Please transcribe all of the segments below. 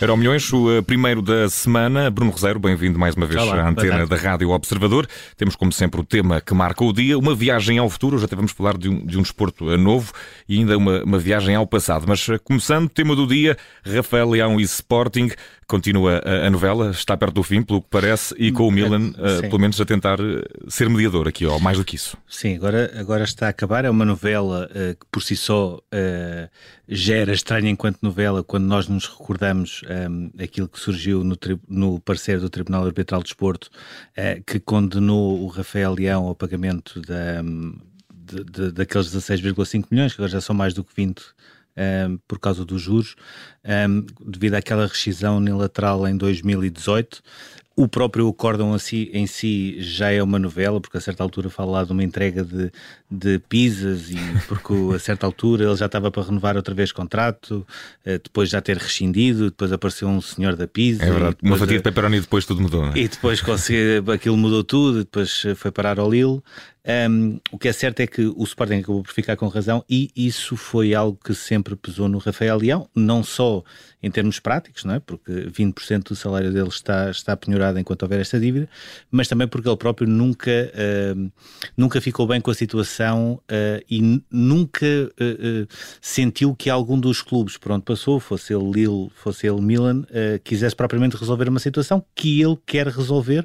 Era o Milhões, o eh, primeiro da semana. Bruno Roseiro, bem-vindo mais uma vez Olá, à antena da Rádio Observador. Temos, como sempre, o tema que marca o dia, uma viagem ao futuro. Já até vamos falar de um, de um desporto novo e ainda uma, uma viagem ao passado. Mas eh, começando, tema do dia, Rafael Leão e Sporting. Continua a, a novela, está perto do fim, pelo que parece, e com o Milan, uh, pelo menos a tentar ser mediador aqui, ou mais do que isso. Sim, agora, agora está a acabar. É uma novela uh, que por si só uh, já era estranha enquanto novela, quando nós nos recordamos um, aquilo que surgiu no, no parecer do Tribunal Arbitral de Desporto, que condenou o Rafael Leão ao pagamento da, um, de, de, daqueles 16,5 milhões, que agora já são mais do que 20 um, por causa dos juros, um, devido àquela rescisão unilateral em 2018. O próprio acórdão assim, em si já é uma novela, porque a certa altura fala lá de uma entrega de, de pizzas, e porque a certa altura ele já estava para renovar outra vez contrato, eh, depois já ter rescindido, depois apareceu um senhor da pizza. É verdade, uma fatia de pepperoni e depois tudo mudou, não é? E depois consegui, aquilo mudou tudo, depois foi parar ao Lille. Um, o que é certo é que o Sporting acabou por ficar com razão e isso foi algo que sempre pesou no Rafael Leão, não só em termos práticos, não é? porque 20% do salário dele está, está penhorado enquanto houver esta dívida, mas também porque ele próprio nunca, uh, nunca ficou bem com a situação uh, e nunca uh, sentiu que algum dos clubes por onde passou, fosse ele Lille, fosse ele Milan, quisesse propriamente resolver uma situação que ele quer resolver,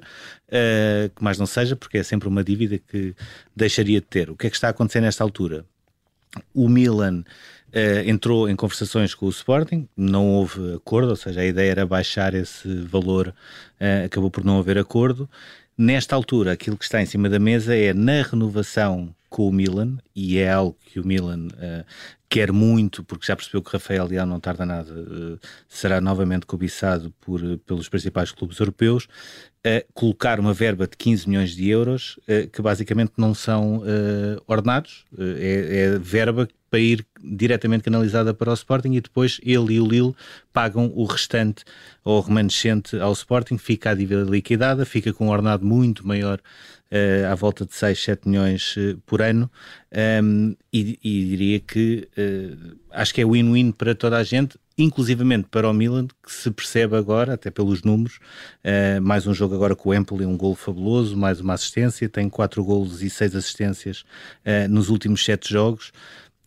que mais não seja, porque é sempre uma dívida que deixaria de ter. O que é que está a acontecer nesta altura? O Milan Uh, entrou em conversações com o Sporting, não houve acordo, ou seja, a ideia era baixar esse valor, uh, acabou por não haver acordo. Nesta altura, aquilo que está em cima da mesa é na renovação com o Milan, e é algo que o Milan uh, quer muito, porque já percebeu que Rafael Leão não tarda nada, uh, será novamente cobiçado por, pelos principais clubes europeus, uh, colocar uma verba de 15 milhões de euros, que basicamente não são ordenados, é, é verba para ir diretamente canalizada para o Sporting e depois ele e o Lille pagam o restante ou remanescente ao Sporting, fica a dívida liquidada, fica com um ordenado muito maior à volta de 6, 7 milhões por ano um, e, e, diria que uh, acho que é win-win para toda a gente, inclusivamente para o Milan, que se percebe agora, até pelos números, mais um jogo agora com o Empoli, um gol fabuloso, mais uma assistência, tem 4 golos e 6 assistências nos últimos 7 jogos,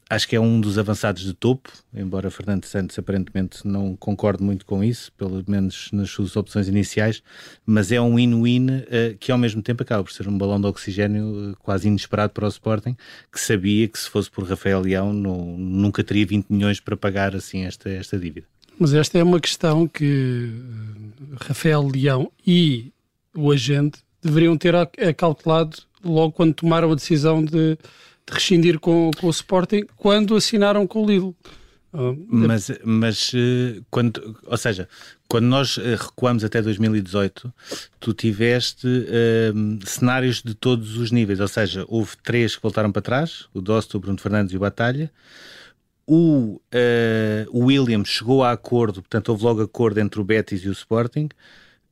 acho que é um dos avançados de topo, embora Fernando Santos aparentemente não concorde muito com isso, pelo menos nas suas opções iniciais, mas é um win-win uh, que ao mesmo tempo acaba por ser um balão de oxigênio uh, quase inesperado para o Sporting, que sabia que se fosse por Rafael Leão não, nunca teria 20 milhões para pagar assim esta, esta dívida. Mas esta é uma questão que uh, Rafael Leão e o agente deveriam ter calculado logo quando tomaram a decisão de de rescindir com, com o Sporting quando assinaram com o Lille. Ah, mas, mas eh, quando, ou seja, quando nós eh, recuamos até 2018, tu tiveste um, cenários de todos os níveis, ou seja, houve três que voltaram para trás, o Dosto, o Bruno Fernandes e o Batalha. O, uh, Williams chegou a acordo, portanto houve logo acordo entre o Betis e o Sporting.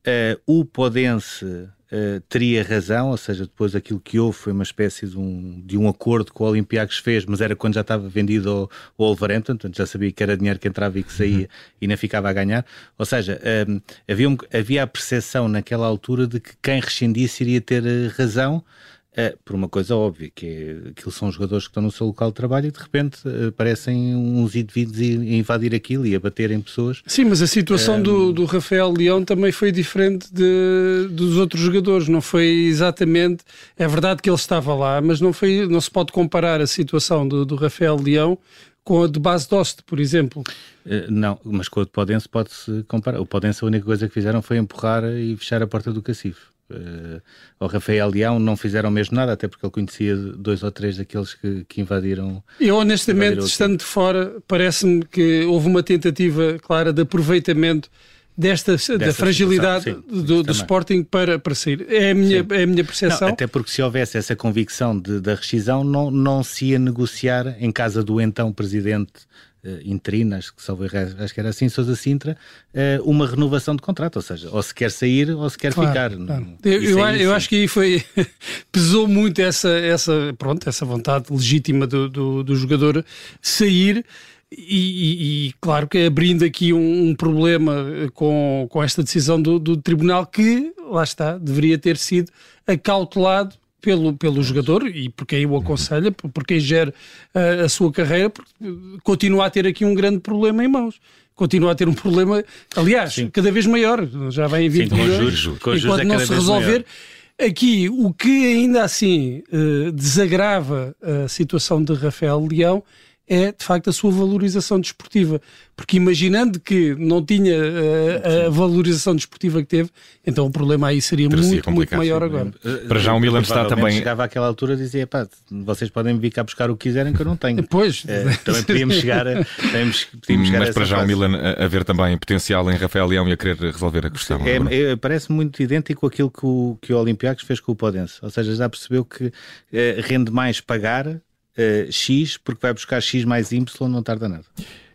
Uh, o Podense Uh, teria razão, ou seja, depois aquilo que houve foi uma espécie de um, de um acordo que o Olympiacos fez, mas era quando já estava vendido ao, ao Wolverhampton, portanto já sabia que era dinheiro que entrava e que saía uhum. e não ficava a ganhar. Ou seja, um, havia, um, havia a percepção naquela altura de que quem rescindisse iria ter eh, razão, é, por uma coisa óbvia, que é aquilo são jogadores que estão no seu local de trabalho e de repente aparecem uns indivíduos a invadir aquilo e a bater em pessoas. Sim, mas a situação do, do Rafael Leão também foi diferente de, dos outros jogadores, não foi exatamente. É verdade que ele estava lá, mas não, foi, não se pode comparar a situação do, do Rafael Leão com a de base Dost, por exemplo. Uh, não, mas com a de Podense pode-se comparar. O Podense a única coisa que fizeram foi empurrar e fechar a porta do cacifo. Uh, ao Rafael Leão não fizeram mesmo nada, até porque ele conhecia dois ou três daqueles que, que invadiram. Eu, honestamente, invadiram estando de fora, parece-me que houve uma tentativa clara de aproveitamento desta Dessa da fragilidade sim, do, do Sporting para, para sair. É a minha, é a minha percepção. Não, até porque se houvesse essa convicção de, da rescisão, não, não se ia negociar em casa do então presidente interino, acho que, salvo, acho que era assim, Sousa Sintra, uh, uma renovação de contrato, ou seja, ou se quer sair ou se quer claro, ficar. Claro. Eu, eu, é eu acho que aí foi, pesou muito essa, essa, pronto, essa vontade legítima do, do, do jogador sair E, e, e, claro que abrindo aqui um, um, problema com, com esta decisão do, do tribunal que, lá está, deveria ter sido acautelado pelo, pelo jogador e por quem o aconselha, por quem gera a, a sua carreira, continua a ter aqui um grande problema em mãos continua a ter um problema, aliás, Sim. cada vez maior, já vai em 20 Sim, milhões, juros, enquanto é não se resolver. Maior. Aqui, o que ainda assim uh, desagrava a situação de Rafael Leão é de facto a sua valorização desportiva. Porque imaginando que não tinha uh, a valorização desportiva que teve, então o problema aí seria muito, muito maior agora. Para já o Milan está também. Chegava àquela altura e dizia: pá, vocês podem vir cá buscar o que quiserem que eu não tenho. Pois. Uh, também podíamos chegar a. Podíamos, podíamos chegar Mas para já fase. o Milan a, a ver também potencial em Rafael Leão e a querer resolver a questão. É, é, parece muito idêntico aquilo que o, que o Olympiacos fez com o Podense. Ou seja, já percebeu que uh, rende mais pagar uh, X, porque vai buscar X mais Y, não tarda nada.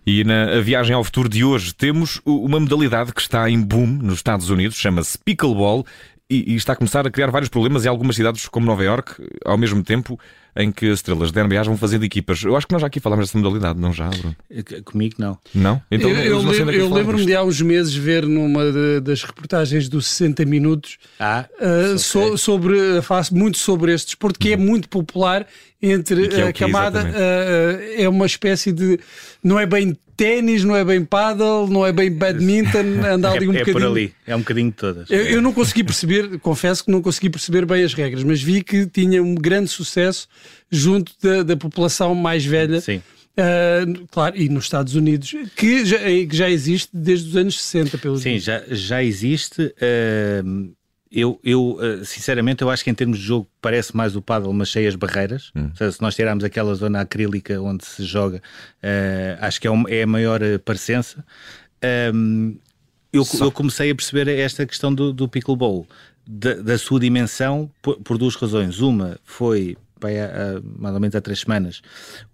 E na viagem ao futuro de hoje temos uma modalidade que está em boom nos Estados Unidos, chama-se pickleball e, está a começar a criar vários problemas em algumas cidades como Nova York, ao mesmo tempo em que as estrelas da NBA vão fazendo equipas. Eu acho que nós já aqui falámos dessa modalidade, não já, Bruno? Comigo não. Não? Então, eu, eu, lembro, eu lembro-me de há uns meses ver numa de, das reportagens dos 60 Minutos ah, uh, so, sobre, faço muito sobre este desporto que é uhum. muito popular entre é a camada. Uh, é uma espécie de. Não é bem ténis, não é bem paddle, não é bem badminton, anda ali um é, bocadinho. É por ali, é um bocadinho de todas. Eu, eu, não consegui perceber, confesso que não consegui perceber bem as regras, mas vi que tinha um grande sucesso junto da, da população mais velha. Sim. Uh, claro, e nos Estados Unidos, que já, que já existe desde os anos 60, pelo Sim, já, já existe. Uh, eu, eu, uh, sinceramente, eu acho que em termos de jogo parece mais o paddle, mas cheias barreiras. Hum. Seja, se nós tirarmos aquela zona acrílica onde se joga, acho que é, um, é a maior parecença. eu, eu, comecei a perceber esta questão do, do pickleball, da, da sua dimensão, por, por duas razões. Uma foi há, mais ou menos há três semanas,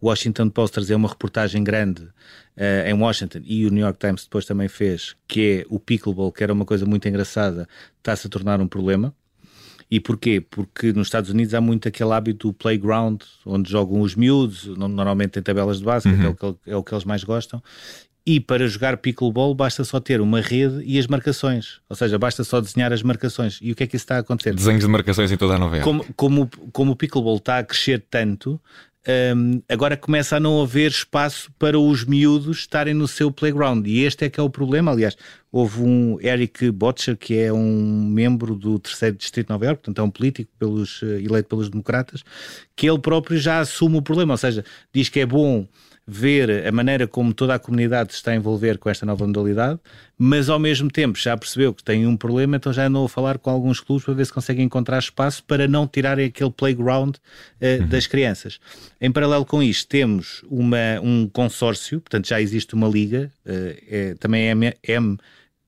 o Washington Post trazer uma reportagem grande uh, em Washington e o New York Times depois também fez, que é o pickleball, que era uma coisa muito engraçada, está-se a tornar um problema. E porquê? Porque nos Estados Unidos há muito aquele hábito do playground, onde jogam os miúdos, normalmente em tabelas de basquete, uhum. é, o que, é o que eles mais gostam, e para jogar pickleball basta só ter uma rede e as marcações. Ou seja, basta só desenhar as marcações. E o que é que isso está a acontecer? Desenhos de marcações em toda a novela. Como, como, como o pickleball está a crescer tanto, um, agora começa a não haver espaço para os miúdos estarem no seu playground. E este é que é o problema. Aliás, houve um Eric Botcher, que é um membro do terceiro distrito de Nova Iorque, portanto é um político pelos, eh, eleito pelos democratas, que ele próprio já assume o problema. Ou seja, diz que é bom ver a maneira como toda a comunidade se está a envolver com esta nova modalidade, mas ao mesmo tempo já percebeu que tem um problema, então já andou a falar com alguns clubes para ver se conseguem encontrar espaço para não tirarem aquele playground uh, uhum. das crianças. Em paralelo com isto, temos uma, um consórcio, portanto já existe uma liga, uh, é, também é M, M,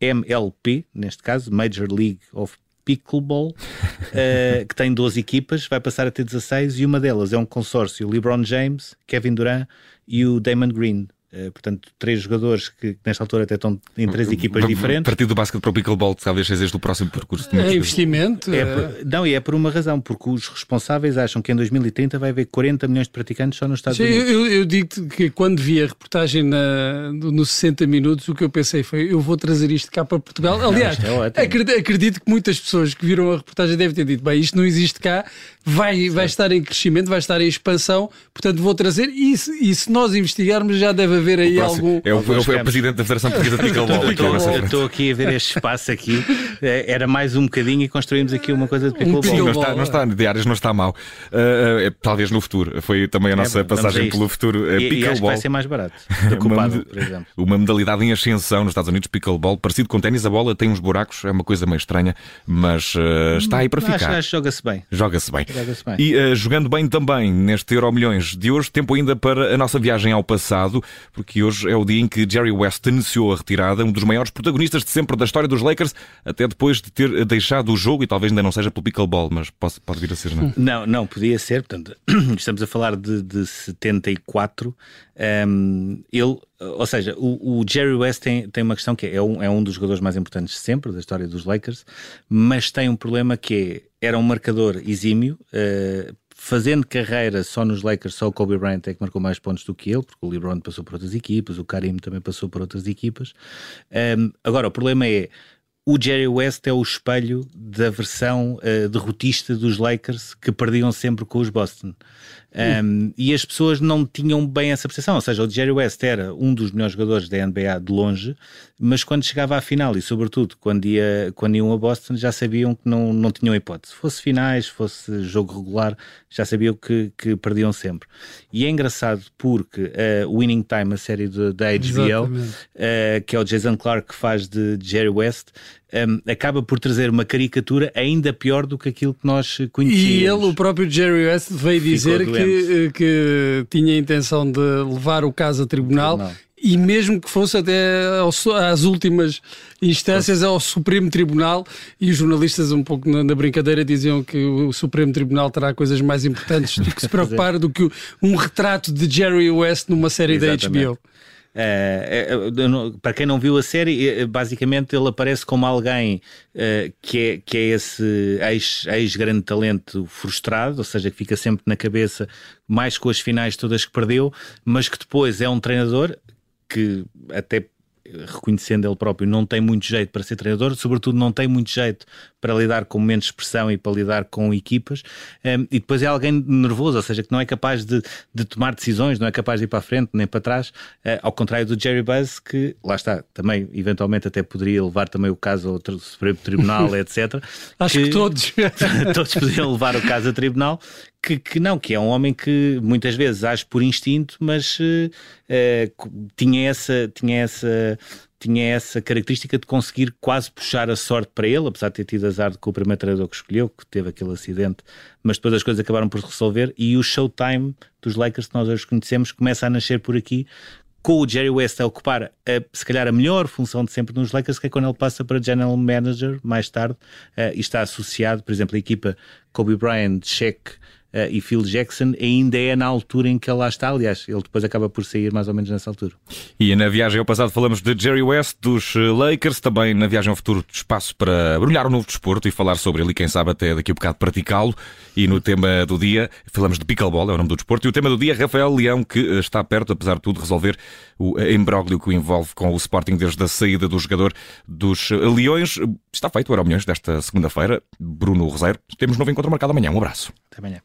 MLP, neste caso, Major League of Pickleball, uh, que tem 12 equipas, vai passar a ter 16 e uma delas é um consórcio LeBron James, Kevin Durant e o Damon Green. Uh, portanto, três jogadores que nesta altura até estão em três equipas Vamos diferentes. Partir do basquete para o pickleball, talvez seja este o próximo percurso. É investimento. É por, não, e é por uma razão, porque os responsáveis acham que em 2030 vai haver 40 milhões de praticantes só nos Estados Sim, Unidos. Eu, eu digo que quando vi a reportagem na, nos 60 minutos, o que eu pensei foi: eu vou trazer isto cá para Portugal. Aliás, não, é acredito, acredito, que muitas pessoas que viram a reportagem devem ter dito: bem, isto não existe cá, vai, vai estar em crescimento, vai estar em expansão, portanto vou trazer. E se, e se nós investigarmos, já deve haver aí algum. É o, é o, é o presidente da Federação Portuguesa de Pickleball. Eu estou aqui a ver este espaço aqui, é, era mais um bocadinho e construímos aqui uma coisa de pickleball. Um não está, não está, de áreas não está mal. Uh, talvez no futuro. Foi também a nossa passagem pelo futuro. Uh, e, pickleball. E acho que vai ser mais barato por exemplo. Uma modalidade em ascensão nos Estados Unidos, pickleball, parecido com ténis, a bola tem uns buracos, é uma coisa meio estranha, mas uh, está aí para ficar. Acho, acho joga-se bem. Joga-se bem. Joga bem. E jogando bem também neste Euro Milhões de hoje, tempo ainda para a nossa viagem ao passado, porque hoje é o dia em que Jerry West anunciou a retirada, um dos maiores protagonistas de sempre da história dos Lakers, até depois de ter deixado o jogo, e talvez ainda não seja pelo pickleball, mas pode, pode vir a ser, não é? Não, não, podia ser, portanto, estamos a falar de, de 74. Um, ele, ou seja, o, o, Jerry West tem, tem uma questão que é, é um, é um dos jogadores mais importantes sempre da história dos Lakers, mas tem um problema que é, era um marcador exímio, uh, fazendo carreira só nos Lakers, só o Kobe Bryant é que marcou mais pontos do que ele, porque o LeBron passou por outras equipas, o Karim também passou por outras equipas. Um, agora, o problema é o Jerry West é o espelho da versão uh, derrotista dos Lakers que perdiam sempre com os Boston. Um, e as pessoas não tinham bem essa percepção. Ou seja, o Jerry West era um dos melhores jogadores da NBA de longe, mas quando chegava à final e, sobretudo, quando, ia, quando iam a Boston, já sabiam que não, não tinham hipótese. Fosse finais, fosse jogo regular, já sabiam que, que perdiam sempre. E é engraçado porque uh, Winning Time, a série da HBO, uh, que é o Jason Clark que faz de Jerry West, um, acaba por trazer uma caricatura ainda pior do que aquilo que nós conhecíamos. E ele, o próprio Jerry West, veio dizer que, que tinha a intenção de levar o caso a tribunal. tribunal. E mesmo que fosse até às últimas instâncias ao Supremo Tribunal, e os jornalistas, um pouco na, brincadeira, diziam que o Supremo Tribunal terá coisas mais importantes do que se preocupar do que um retrato de Jerry West numa série Exatamente. da HBO. Uh, para quem não viu a série, basicamente ele aparece como alguém uh, que, é, que é esse ex-grande ex talento frustrado, ou seja, que fica sempre na cabeça mais com as finais todas que perdeu, mas que depois é um treinador que até reconhecendo ele próprio, não tem muito jeito para ser treinador, sobretudo não tem muito jeito para lidar com momentos de expressão e para lidar com equipas, um, e depois é alguém nervoso, ou seja, que não é capaz de, de, tomar decisões, não é capaz de ir para a frente nem para trás, uh, ao contrário do Jerry Buzz, que lá está, também eventualmente até poderia levar também o caso ao Supremo Tribunal, etc. Acho que, que todos. todos podiam levar o caso a tribunal, que, que, não, que é um homem que muitas vezes age por instinto, mas uh, tinha essa, tinha essa tinha essa característica de conseguir quase puxar a sorte para ele, apesar de ter tido azar com o primeiro treinador que escolheu, que teve aquele acidente, mas depois as coisas acabaram por se resolver e o showtime dos Lakers que nós hoje conhecemos começa a nascer por aqui, com o Jerry West a ocupar a, se calhar a melhor função de sempre nos Lakers, que é quando ele passa para General Manager mais tarde uh, e está associado, por exemplo, a equipa Kobe Bryant, Shaq, Uh, e Phil Jackson ainda é na altura em que ele lá está. Aliás, ele depois acaba por sair mais ou menos nessa altura. E na viagem ao passado falamos de Jerry West, dos eh, Lakers, também na viagem ao futuro, espaço para brilhar um novo desporto e falar sobre ele e quem sabe até daqui a um bocado praticá-lo. E no tema do dia, falamos de pickleball, é o nome do desporto. E o tema do dia, Rafael Leão, que eh, está perto, apesar de tudo, resolver o embróglio que o envolve com o Sporting desde a saída do jogador dos Leões. Está feito o Euro Milhões desta segunda-feira. Bruno Roseiro, temos novo encontro marcado amanhã. Um abraço. Até amanhã.